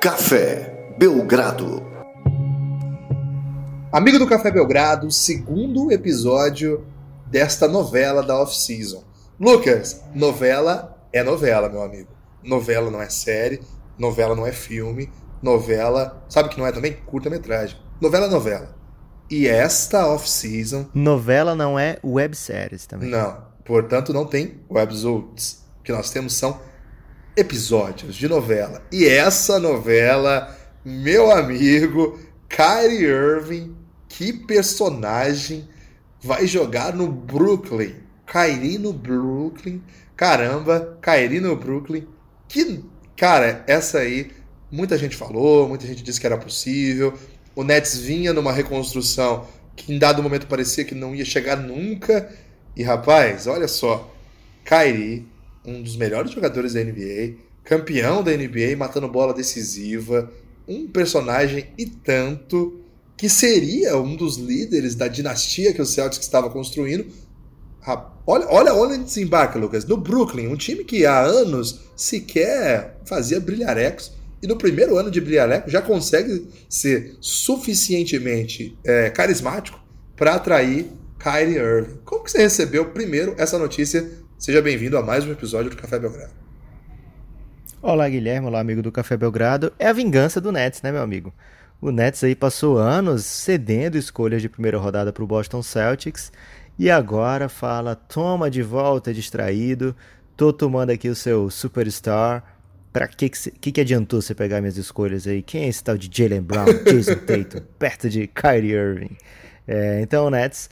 Café Belgrado. Amigo do Café Belgrado, segundo episódio desta novela da off-season. Lucas, novela é novela, meu amigo. Novela não é série, novela não é filme, novela. Sabe que não é também? Curta-metragem. Novela é novela. E esta off-season. Novela não é webséries também. Não. Portanto, não tem webzodes. O que nós temos são episódios de novela. E essa novela, meu amigo, Kyrie Irving, que personagem vai jogar no Brooklyn. Kyrie no Brooklyn. Caramba, Kyrie no Brooklyn. Que, cara, essa aí, muita gente falou, muita gente disse que era possível. O Nets vinha numa reconstrução que em dado momento parecia que não ia chegar nunca. E rapaz, olha só, Kyrie, um dos melhores jogadores da NBA, campeão da NBA, matando bola decisiva, um personagem e tanto que seria um dos líderes da dinastia que o Celtics estava construindo. Olha, olha onde desembarca, Lucas. No Brooklyn, um time que há anos sequer fazia brilharecos. E no primeiro ano de brilhareco já consegue ser suficientemente é, carismático para atrair Kyrie Irving. Como que você recebeu primeiro essa notícia? Seja bem-vindo a mais um episódio do Café Belgrado. Olá, Guilherme. Olá, amigo do Café Belgrado. É a vingança do Nets, né, meu amigo? O Nets aí passou anos cedendo escolhas de primeira rodada para o Boston Celtics e agora fala: toma de volta, distraído, tô tomando aqui o seu superstar. Pra que que, que adiantou você pegar minhas escolhas aí? Quem é esse tal de Jalen Brown, Jason Tatum, perto de Kyrie Irving? É, então o Nets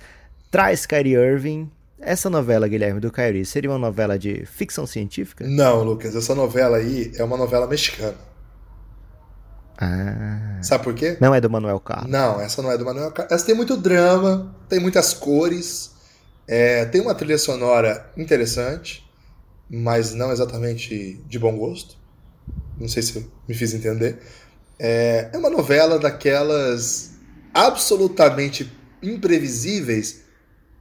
traz Kyrie Irving. Essa novela, Guilherme, do Kyrie, seria uma novela de ficção científica? Não, Lucas, essa novela aí é uma novela mexicana. Ah. Sabe por quê? Não é do Manuel Carlos. Não, essa não é do Manuel Carlos. Essa tem muito drama, tem muitas cores, é, tem uma trilha sonora interessante, mas não exatamente de bom gosto. Não sei se me fiz entender. É, é uma novela daquelas absolutamente imprevisíveis,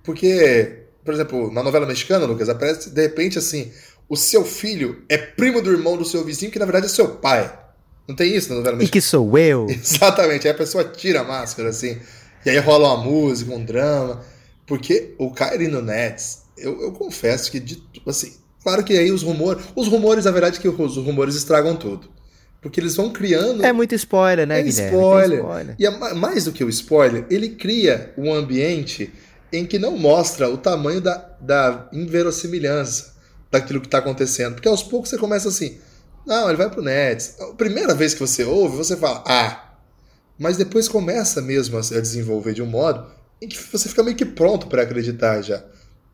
porque, por exemplo, na novela mexicana, Lucas, aparece de repente assim: o seu filho é primo do irmão do seu vizinho, que na verdade é seu pai. Não tem isso na novela mexicana? E que sou eu. Exatamente. Aí a pessoa tira a máscara, assim. E aí rola uma música, um drama. Porque o Kyrie no Nets, eu, eu confesso que, de, assim, claro que aí os rumores. Os rumores, a verdade é que os rumores estragam tudo. Porque eles vão criando. É muito spoiler, né, é Guilherme? Spoiler. spoiler. E a, mais do que o spoiler, ele cria um ambiente em que não mostra o tamanho da, da inverossimilhança daquilo que está acontecendo. Porque aos poucos você começa assim. Não, ele vai pro Nets. A primeira vez que você ouve, você fala, ah. Mas depois começa mesmo a desenvolver de um modo em que você fica meio que pronto para acreditar já.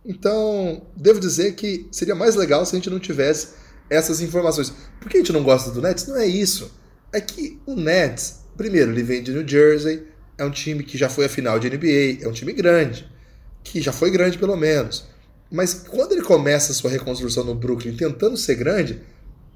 Então, devo dizer que seria mais legal se a gente não tivesse essas informações. Por que a gente não gosta do Nets? Não é isso. É que o Nets, primeiro, ele vem de New Jersey, é um time que já foi à final de NBA, é um time grande, que já foi grande pelo menos. Mas quando ele começa a sua reconstrução no Brooklyn tentando ser grande,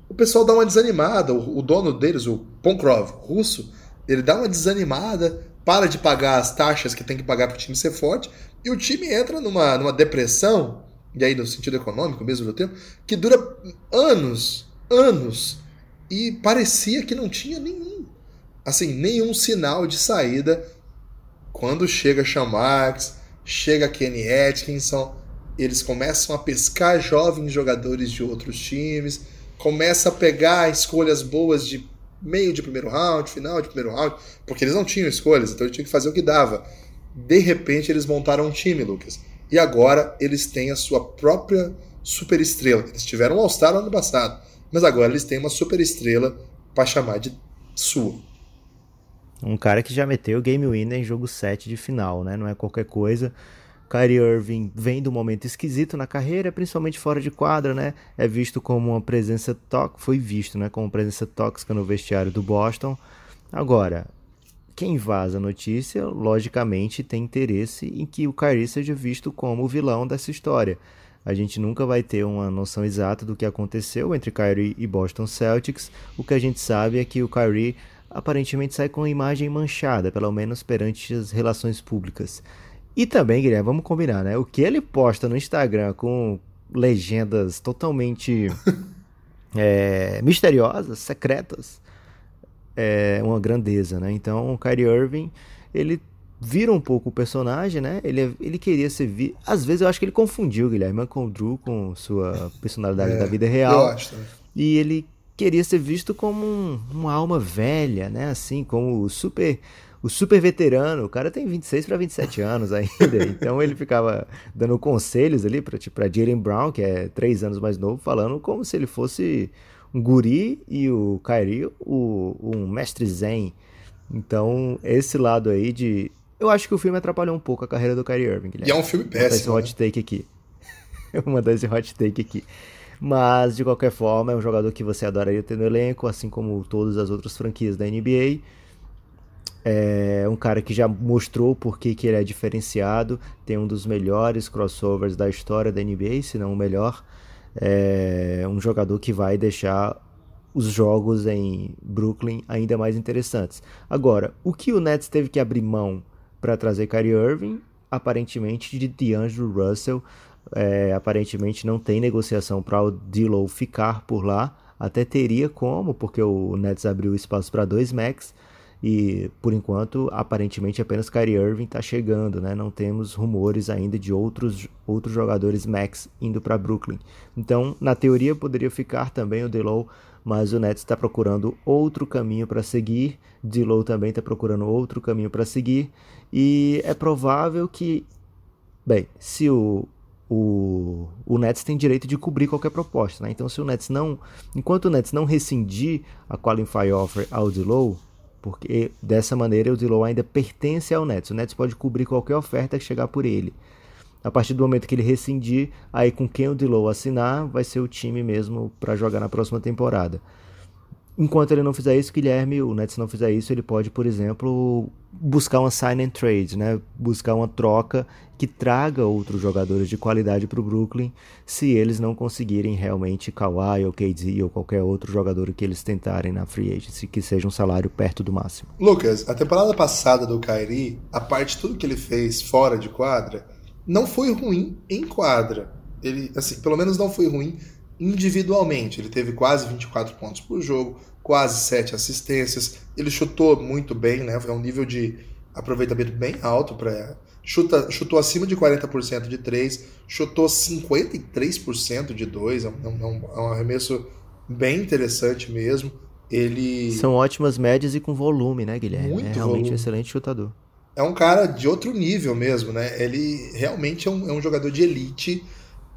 o pessoal dá uma desanimada. O, o dono deles, o Ponkrov, russo, ele dá uma desanimada, para de pagar as taxas que tem que pagar para o time ser forte, e o time entra numa, numa depressão, e aí no sentido econômico mesmo do tempo, que dura anos, anos, e parecia que não tinha nenhum, assim, nenhum sinal de saída quando chega Sean chega Kenny Atkinson, eles começam a pescar jovens jogadores de outros times, começa a pegar escolhas boas de meio de primeiro round, final de primeiro round, porque eles não tinham escolhas, então eles tinham que fazer o que dava. De repente eles montaram um time, Lucas. E agora eles têm a sua própria super estrela. Eles tiveram um All-Star no ano passado, mas agora eles têm uma super estrela para chamar de sua. Um cara que já meteu game winner em jogo 7 de final, né? Não é qualquer coisa. Kyrie Irving vem de um momento esquisito na carreira, principalmente fora de quadra, né? É visto como uma presença tóxica, foi visto, né, como presença tóxica no vestiário do Boston. Agora, quem vaza a notícia, logicamente, tem interesse em que o Kyrie seja visto como o vilão dessa história. A gente nunca vai ter uma noção exata do que aconteceu entre Kyrie e Boston Celtics. O que a gente sabe é que o Kyrie aparentemente sai com a imagem manchada, pelo menos perante as relações públicas. E também, Guilherme, vamos combinar, né? O que ele posta no Instagram com legendas totalmente é, misteriosas, secretas, é uma grandeza, né? Então o Kyrie Irving, ele vira um pouco o personagem, né? Ele, ele queria ser vi... Às vezes eu acho que ele confundiu o Guilherme com o Drew com sua personalidade é, da vida real. Eu acho. E ele queria ser visto como um, uma alma velha, né? Assim, como o super o super veterano, o cara tem 26 para 27 anos ainda, então ele ficava dando conselhos ali para tipo, Jalen Brown, que é três anos mais novo, falando como se ele fosse um guri e o Kyrie o, um mestre zen. Então, esse lado aí de... Eu acho que o filme atrapalhou um pouco a carreira do Kyrie Irving. Guilherme. E é um filme péssimo. Vou mandar esse hot take aqui. Vou mandar esse hot take aqui. Mas, de qualquer forma, é um jogador que você adoraria ter no elenco, assim como todas as outras franquias da NBA. É um cara que já mostrou por que ele é diferenciado, tem um dos melhores crossovers da história da NBA, se não o melhor. É um jogador que vai deixar os jogos em Brooklyn ainda mais interessantes. Agora, o que o Nets teve que abrir mão para trazer Kyrie Irving? Aparentemente de DeAngelo Russell, é, aparentemente não tem negociação para o D'Lo ficar por lá. Até teria como, porque o Nets abriu espaço para dois max. E por enquanto, aparentemente apenas Kyrie Irving está chegando, né? Não temos rumores ainda de outros, outros jogadores max indo para Brooklyn. Então, na teoria poderia ficar também o D'Lo, mas o Nets está procurando outro caminho para seguir. D'Lo também está procurando outro caminho para seguir e é provável que, bem, se o o, o Nets tem direito de cobrir qualquer proposta, né? Então, se o Nets não, enquanto o Nets não rescindir a qualify offer ao Dilow, porque dessa maneira o Dilow ainda pertence ao Nets, o Nets pode cobrir qualquer oferta que chegar por ele. A partir do momento que ele rescindir, aí com quem o Dilow assinar, vai ser o time mesmo para jogar na próxima temporada. Enquanto ele não fizer isso, Guilherme, o Nets não fizer isso, ele pode, por exemplo, buscar uma sign and trade, né? Buscar uma troca que traga outros jogadores de qualidade para o Brooklyn, se eles não conseguirem realmente Kawhi ou KD ou qualquer outro jogador que eles tentarem na free agency, que seja um salário perto do máximo. Lucas, a temporada passada do Kyrie, a parte de tudo que ele fez fora de quadra, não foi ruim em quadra. Ele, assim, pelo menos não foi ruim individualmente. Ele teve quase 24 pontos por jogo, quase 7 assistências. Ele chutou muito bem, né? Foi um nível de aproveitamento bem alto para chuta chutou acima de 40% de 3, chutou 53% de 2, é, é um, é um arremesso bem interessante mesmo. Ele São ótimas médias e com volume, né, Guilherme? Muito é realmente volume. um excelente chutador. É um cara de outro nível mesmo, né? Ele realmente é um, é um jogador de elite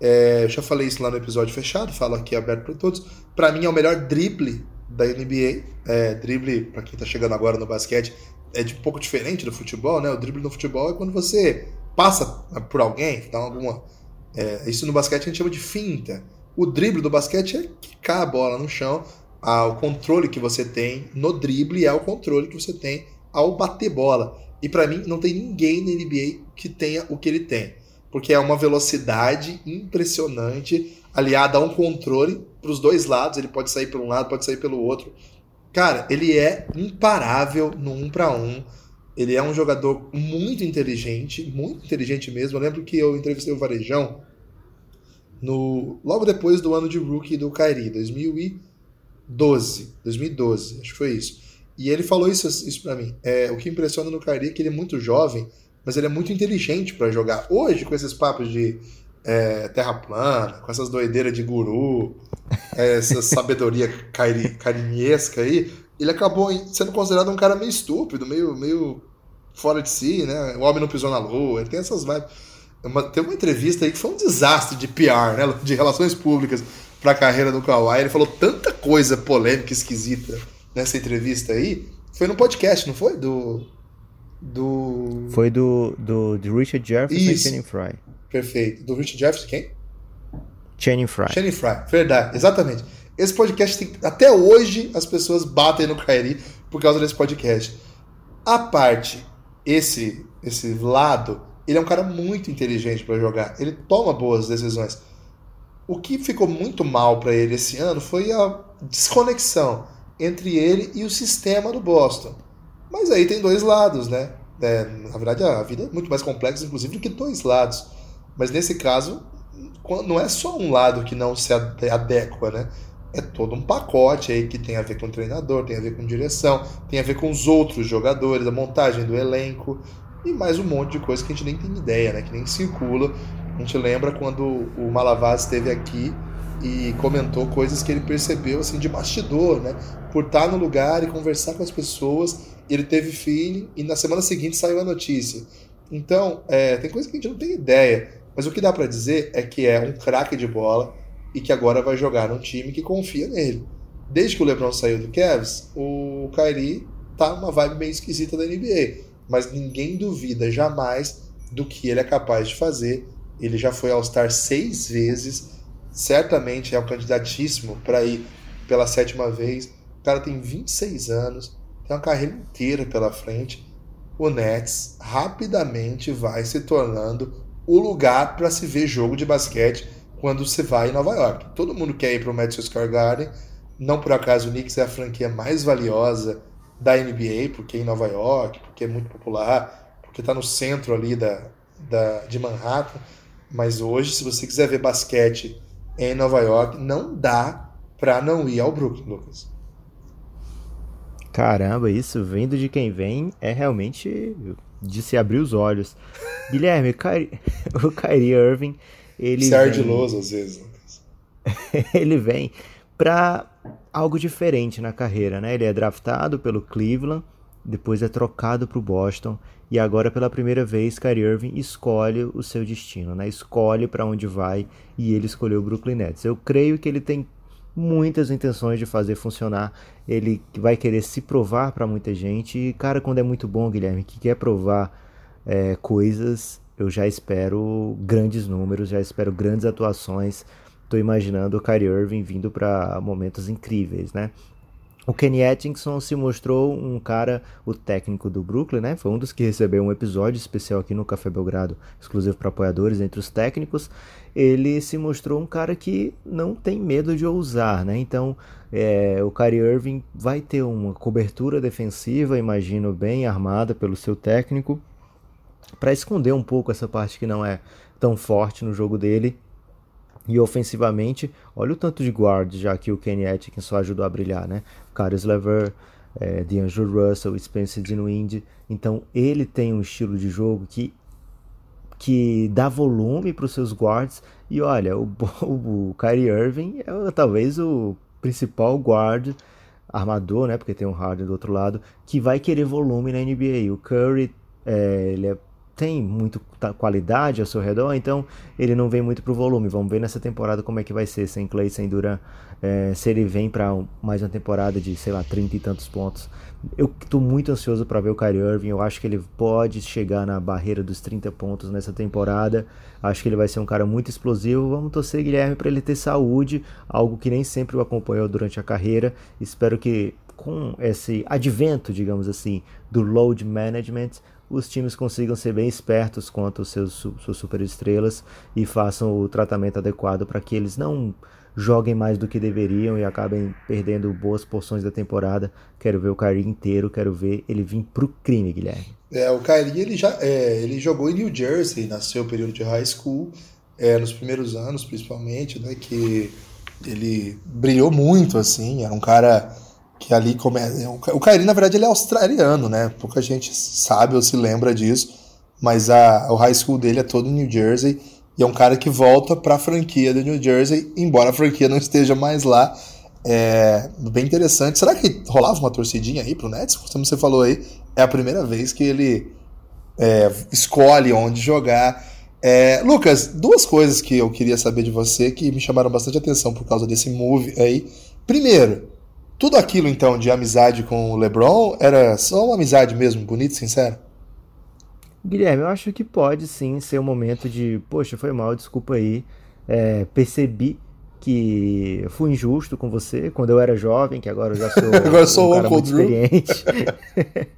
é, eu já falei isso lá no episódio fechado, falo aqui aberto para todos. Para mim é o melhor drible da NBA. É, drible, para quem está chegando agora no basquete, é de um pouco diferente do futebol, né? O drible no futebol é quando você passa por alguém, dá alguma. É, isso no basquete a gente chama de finta. O drible do basquete é quicar a bola no chão. Ah, o controle que você tem no drible é o controle que você tem ao bater bola. E para mim não tem ninguém na NBA que tenha o que ele tem porque é uma velocidade impressionante aliada a um controle para os dois lados. Ele pode sair por um lado, pode sair pelo outro. Cara, ele é imparável no um para um. Ele é um jogador muito inteligente, muito inteligente mesmo. Eu lembro que eu entrevistei o Varejão no logo depois do ano de rookie do Kyrie, 2012, 2012, acho que foi isso. E ele falou isso, isso para mim. É, o que impressiona no Kyrie é que ele é muito jovem mas ele é muito inteligente para jogar. Hoje, com esses papos de é, terra plana, com essas doideiras de guru, é, essa sabedoria cari carinhesca aí, ele acabou sendo considerado um cara meio estúpido, meio, meio fora de si, né? O homem não pisou na lua, ele tem essas vibes. Uma, tem uma entrevista aí que foi um desastre de PR, né? De relações públicas para a carreira do Kawhi. Ele falou tanta coisa polêmica, esquisita nessa entrevista aí. Foi no podcast, não foi? Do, do. Foi do, do, do Richard Jefferson Isso. e Channing Fry. Perfeito. Do Richard Jefferson, quem? Channing Fry. Channing Fry, verdade, exatamente. Esse podcast tem. Até hoje as pessoas batem no Kairi por causa desse podcast. A parte, esse, esse lado, ele é um cara muito inteligente para jogar. Ele toma boas decisões. O que ficou muito mal para ele esse ano foi a desconexão entre ele e o sistema do Boston. Mas aí tem dois lados, né? É, na verdade, a vida é muito mais complexa, inclusive, do que dois lados. Mas nesse caso, não é só um lado que não se adequa, né? é todo um pacote aí que tem a ver com o treinador, tem a ver com direção, tem a ver com os outros jogadores, a montagem do elenco e mais um monte de coisa que a gente nem tem ideia, né? Que nem circula. A gente lembra quando o Malavaz esteve aqui e comentou coisas que ele percebeu assim de bastidor, né? Por estar no lugar e conversar com as pessoas, ele teve feeling e na semana seguinte saiu a notícia. Então, é, tem coisa que a gente não tem ideia, mas o que dá para dizer é que é um craque de bola e que agora vai jogar num time que confia nele. Desde que o LeBron saiu do Cavs, o Kyrie tá numa vibe meio esquisita da NBA, mas ninguém duvida jamais do que ele é capaz de fazer. Ele já foi All-Star seis vezes, certamente é um candidatíssimo para ir pela sétima vez. O cara tem 26 anos, tem uma carreira inteira pela frente. O Nets rapidamente vai se tornando o lugar para se ver jogo de basquete quando você vai em Nova York. Todo mundo quer ir para o Madison Square Garden. Não por acaso o Knicks é a franquia mais valiosa da NBA, porque é em Nova York, porque é muito popular, porque está no centro ali da, da, de Manhattan. Mas hoje, se você quiser ver basquete em Nova York, não dá para não ir ao Brooklyn, Lucas. Caramba, isso vindo de quem vem é realmente de se abrir os olhos. Guilherme, o Kyrie Irving ele Ser ardiloso às vezes. ele vem para algo diferente na carreira, né? Ele é draftado pelo Cleveland, depois é trocado para o Boston e agora pela primeira vez Kyrie Irving escolhe o seu destino, né? Escolhe para onde vai e ele escolheu o Brooklyn Nets. Eu creio que ele tem muitas intenções de fazer funcionar. Ele vai querer se provar para muita gente. E, cara, quando é muito bom, Guilherme, que quer provar é, coisas, eu já espero grandes números, já espero grandes atuações. Estou imaginando o Kyrie Irving vindo para momentos incríveis, né? O Kenny Atkinson se mostrou um cara, o técnico do Brooklyn, né? Foi um dos que recebeu um episódio especial aqui no Café Belgrado, exclusivo para apoiadores entre os técnicos. Ele se mostrou um cara que não tem medo de ousar, né? Então, é, o Kyrie Irving vai ter uma cobertura defensiva, imagino, bem armada pelo seu técnico para esconder um pouco essa parte que não é tão forte no jogo dele. E ofensivamente, olha o tanto de guard já que o Kenny Atkinson ajudou a brilhar, né? Caris Lever, é, D'Angelo Russell, Spencer Dinwiddie. Então ele tem um estilo de jogo que que dá volume para os seus guards. E olha, o, o, o Kyrie Irving é talvez o principal guard armador, né? Porque tem um Harden do outro lado que vai querer volume na NBA. O Curry é, ele é tem muito qualidade ao seu redor, então ele não vem muito pro volume. Vamos ver nessa temporada como é que vai ser, sem Clay, sem Duran, é, se ele vem para mais uma temporada de, sei lá, 30 e tantos pontos. Eu estou muito ansioso para ver o Kyrie Irving, eu acho que ele pode chegar na barreira dos 30 pontos nessa temporada. Acho que ele vai ser um cara muito explosivo. Vamos torcer, Guilherme, para ele ter saúde, algo que nem sempre o acompanhou durante a carreira. Espero que com esse advento, digamos assim, do load management, os times consigam ser bem espertos quanto aos seus suas superestrelas e façam o tratamento adequado para que eles não joguem mais do que deveriam e acabem perdendo boas porções da temporada. Quero ver o Kyrie inteiro, quero ver ele vir pro crime, Guilherme. É, o Kyrie ele já é, ele jogou em New Jersey, nasceu período de high school, é, nos primeiros anos principalmente, né, que ele brilhou muito assim, era um cara que ali começa. O Kairi, na verdade, ele é australiano, né? Pouca gente sabe ou se lembra disso, mas a, o high school dele é todo em New Jersey e é um cara que volta para a franquia do New Jersey, embora a franquia não esteja mais lá. É bem interessante. Será que rolava uma torcidinha aí pro Nets? Como você falou aí, é a primeira vez que ele é, escolhe onde jogar. É, Lucas, duas coisas que eu queria saber de você que me chamaram bastante atenção por causa desse move aí. Primeiro, tudo aquilo, então, de amizade com o LeBron era só uma amizade mesmo, bonita e sincera? Guilherme, eu acho que pode sim ser um momento de, poxa, foi mal, desculpa aí. É, percebi que fui injusto com você quando eu era jovem, que agora eu já sou, agora sou um cara muito Drew. experiente.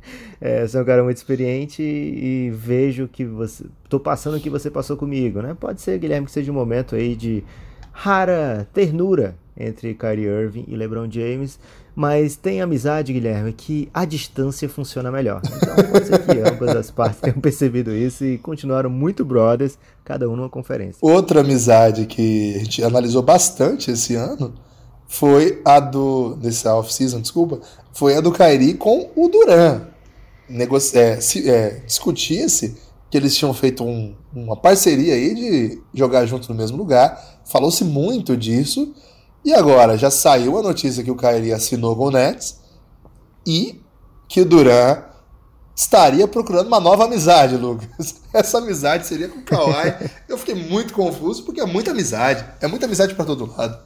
é, sou um cara muito experiente e, e vejo que você. tô passando o que você passou comigo, né? Pode ser, Guilherme, que seja um momento aí de rara ternura entre Kyrie Irving e LeBron James, mas tem amizade, Guilherme, que a distância funciona melhor. Então pode ser que ambas as partes tenham percebido isso e continuaram muito brothers, cada um numa conferência. Outra amizade que a gente analisou bastante esse ano foi a do. Desse off-season, desculpa. Foi a do Kairi com o Duran. Negoci é, é, Discutia-se que eles tinham feito um, uma parceria aí de jogar junto no mesmo lugar. Falou-se muito disso. E agora já saiu a notícia que o Kairi assinou com o Nets e que o Duran estaria procurando uma nova amizade, Lucas. Essa amizade seria com o Kawhi. Eu fiquei muito confuso porque é muita amizade. É muita amizade para todo lado.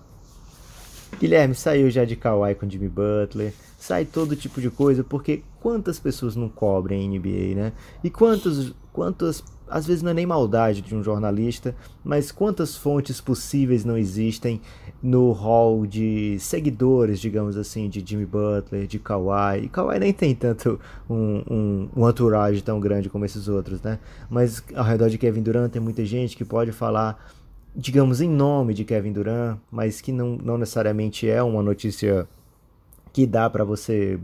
Guilherme saiu já de Kawhi com Jimmy Butler, sai todo tipo de coisa, porque quantas pessoas não cobrem NBA, né? E quantas, quantas às vezes não é nem maldade de um jornalista, mas quantas fontes possíveis não existem no hall de seguidores, digamos assim, de Jimmy Butler, de Kawhi. E Kawhi nem tem tanto um, um, um entourage tão grande como esses outros, né? Mas ao redor de Kevin Durant tem muita gente que pode falar, digamos, em nome de Kevin Durant, mas que não, não necessariamente é uma notícia que dá para você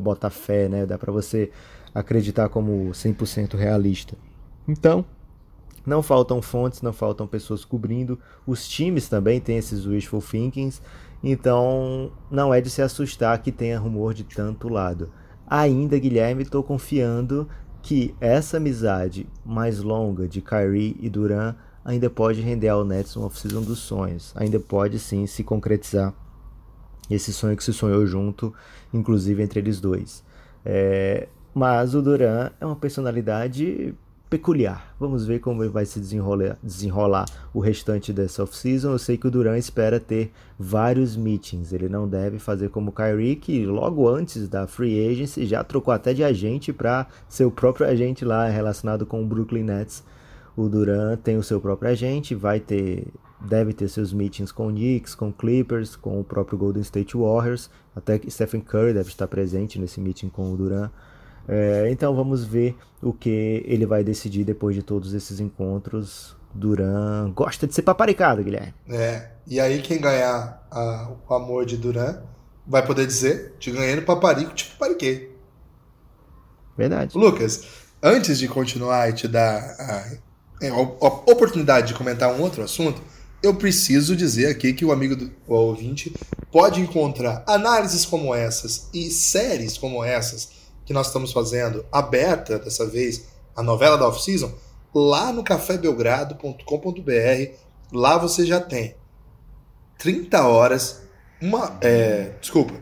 botar fé, né? Dá para você acreditar como 100% realista. Então, não faltam fontes, não faltam pessoas cobrindo. Os times também têm esses wishful thinkings. Então, não é de se assustar que tenha rumor de tanto lado. Ainda, Guilherme, estou confiando que essa amizade mais longa de Kyrie e Duran ainda pode render ao Nets um off-season dos sonhos. Ainda pode sim se concretizar esse sonho que se sonhou junto, inclusive entre eles dois. É, mas o Duran é uma personalidade peculiar. Vamos ver como vai se desenrolar, desenrolar o restante dessa off-season. Eu sei que o Duran espera ter vários meetings. Ele não deve fazer como o Kyrie, que logo antes da free agency já trocou até de agente para ser o próprio agente lá relacionado com o Brooklyn Nets. O Duran tem o seu próprio agente, vai ter, deve ter seus meetings com o Knicks, com o Clippers, com o próprio Golden State Warriors. Até que Stephen Curry deve estar presente nesse meeting com o Duran. É, então vamos ver o que ele vai decidir depois de todos esses encontros. Duran gosta de ser paparicado, Guilherme. É, e aí quem ganhar a, o amor de Duran vai poder dizer: te ganhei no paparico, te papariquei. Verdade. Lucas, antes de continuar e te dar a, a, a oportunidade de comentar um outro assunto, eu preciso dizer aqui que o amigo do o ouvinte pode encontrar análises como essas e séries como essas que nós estamos fazendo, aberta dessa vez, a novela da off-season, lá no cafébelgrado.com.br. Lá você já tem 30 horas, uma, é, desculpa,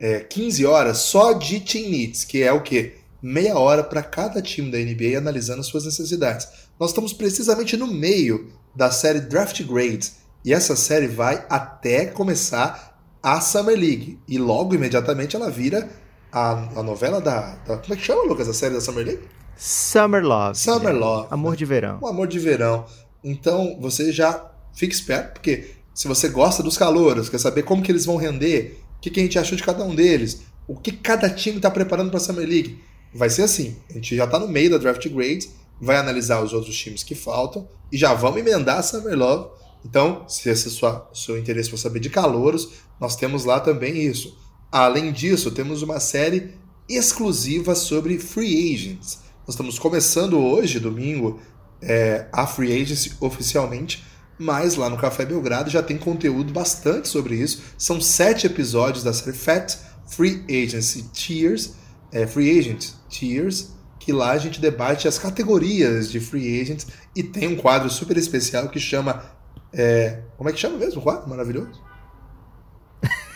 é, 15 horas só de Team Needs, que é o quê? Meia hora para cada time da NBA analisando suas necessidades. Nós estamos precisamente no meio da série Draft Grades. E essa série vai até começar a Summer League. E logo, imediatamente, ela vira a, a novela da, da, Como é que chama, Lucas, a série da Summer League? Summer Love. Summer Love. Amor né? de verão. O amor de verão. Então, você já fica esperto, porque se você gosta dos calouros, quer saber como que eles vão render, o que, que a gente achou de cada um deles, o que cada time está preparando para a Summer League, vai ser assim. A gente já está no meio da Draft Grades, vai analisar os outros times que faltam e já vamos emendar a Summer Love. Então, se esse é o seu interesse for saber de calouros, nós temos lá também isso. Além disso, temos uma série exclusiva sobre free agents. Nós estamos começando hoje, domingo, é, a free agency oficialmente, mas lá no Café Belgrado já tem conteúdo bastante sobre isso. São sete episódios da série Fat Free Agency Tiers, é, Free Agent Tiers, que lá a gente debate as categorias de free agents e tem um quadro super especial que chama. É, como é que chama mesmo o quadro? Maravilhoso?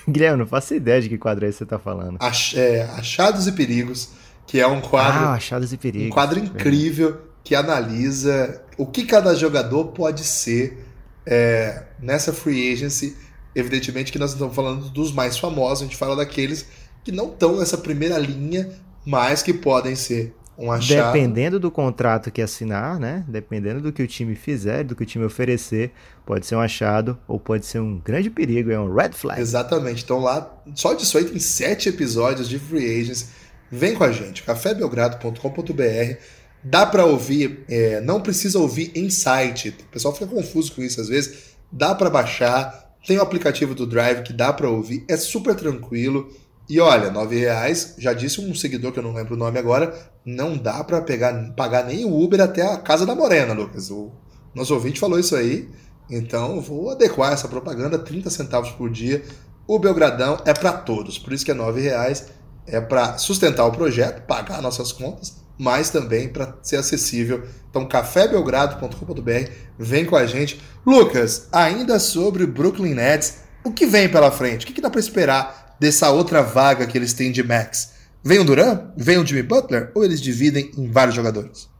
Guilherme, não faço ideia de que quadro é esse você tá falando. Ach, é, Achados e Perigos, que é um quadro. Ah, Achados e Perigos. Um quadro incrível que analisa o que cada jogador pode ser é, nessa free agency. Evidentemente que nós estamos falando dos mais famosos, a gente fala daqueles que não estão nessa primeira linha, mas que podem ser um achado. Dependendo do contrato que assinar, né? Dependendo do que o time fizer, do que o time oferecer, pode ser um achado ou pode ser um grande perigo, é um red flag. Exatamente. Então lá, só disso aí tem sete episódios de Free Agents. Vem com a gente, cafébelgrado.com.br. Dá para ouvir, é, não precisa ouvir em site. O pessoal fica confuso com isso às vezes. Dá para baixar. Tem o aplicativo do Drive que dá para ouvir. É super tranquilo. E olha, nove reais, já disse um seguidor que eu não lembro o nome agora, não dá para pegar, pagar nem o Uber até a casa da Morena, Lucas. O nosso ouvinte falou isso aí. Então vou adequar essa propaganda, 30 centavos por dia. O Belgradão é para todos, por isso que é R$ reais. É para sustentar o projeto, pagar nossas contas, mas também para ser acessível. Então, cafébelgrado.com.br, vem com a gente. Lucas, ainda sobre Brooklyn Nets, o que vem pela frente? O que dá para esperar dessa outra vaga que eles têm de Max? Vem o Duran? Vem o Jimmy Butler? Ou eles dividem em vários jogadores?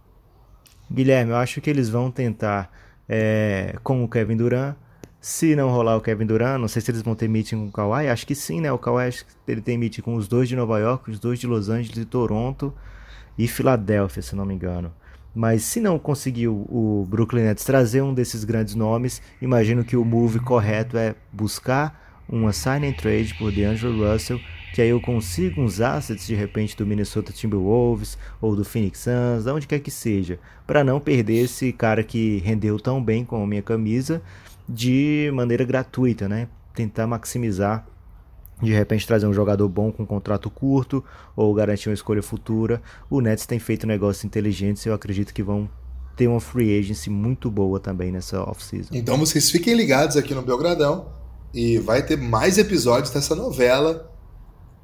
Guilherme, eu acho que eles vão tentar é, com o Kevin Durant. Se não rolar o Kevin Durant, não sei se eles vão ter meeting com o Kawhi. Acho que sim, né? O Kawhi ele tem meeting com os dois de Nova York, os dois de Los Angeles e Toronto e Filadélfia, se não me engano. Mas se não conseguiu o Brooklyn Nets trazer um desses grandes nomes, imagino que o move correto é buscar uma sign and trade por DeAngelo Russell que aí eu consigo uns assets de repente do Minnesota Timberwolves ou do Phoenix Suns, de onde quer que seja, para não perder esse cara que rendeu tão bem com a minha camisa de maneira gratuita, né? Tentar maximizar de repente trazer um jogador bom com um contrato curto ou garantir uma escolha futura. O Nets tem feito negócios inteligentes e eu acredito que vão ter uma free agency muito boa também nessa off-season. Então vocês fiquem ligados aqui no Belgradão e vai ter mais episódios dessa novela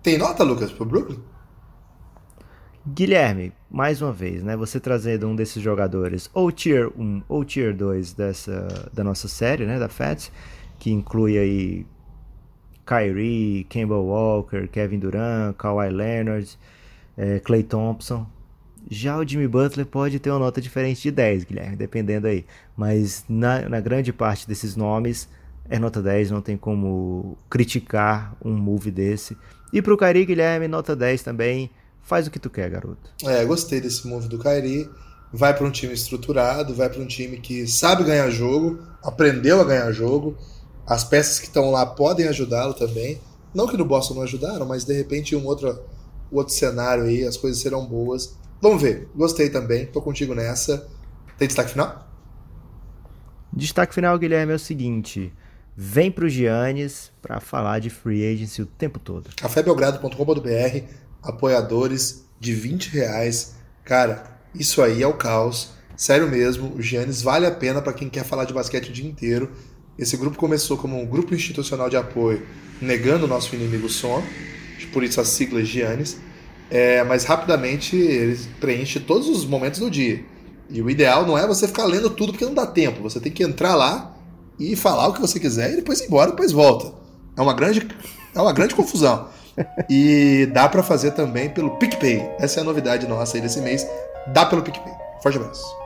tem nota, Lucas, pro Brooklyn? Guilherme, mais uma vez, né? Você trazendo um desses jogadores, ou Tier 1 ou Tier 2 dessa, da nossa série, né? Da FAT, que inclui aí Kyrie, Campbell Walker, Kevin Durant, Kawhi Leonard, é, Clay Thompson. Já o Jimmy Butler pode ter uma nota diferente de 10, Guilherme, dependendo aí. Mas na, na grande parte desses nomes é nota 10, não tem como criticar um move desse. E pro Kairi, Guilherme, nota 10 também. Faz o que tu quer, garoto. É, gostei desse move do Kairi. Vai para um time estruturado, vai para um time que sabe ganhar jogo, aprendeu a ganhar jogo. As peças que estão lá podem ajudá-lo também. Não que no Boston não ajudaram, mas de repente um outro, outro cenário aí as coisas serão boas. Vamos ver. Gostei também. Tô contigo nessa. Tem destaque final? Destaque final, Guilherme, é o seguinte vem para o Giannis para falar de free agency o tempo todo. cafébelgrado.com.br, apoiadores de 20 reais. Cara, isso aí é o caos. Sério mesmo, o Giannis vale a pena para quem quer falar de basquete o dia inteiro. Esse grupo começou como um grupo institucional de apoio, negando o nosso inimigo som, por isso a sigla é Giannis. É, mas rapidamente ele preenche todos os momentos do dia. E o ideal não é você ficar lendo tudo porque não dá tempo. Você tem que entrar lá e falar o que você quiser e depois ir embora, depois volta. É uma grande, é uma grande confusão. E dá para fazer também pelo PicPay. Essa é a novidade nossa aí desse mês. Dá pelo PicPay. Forte abraço.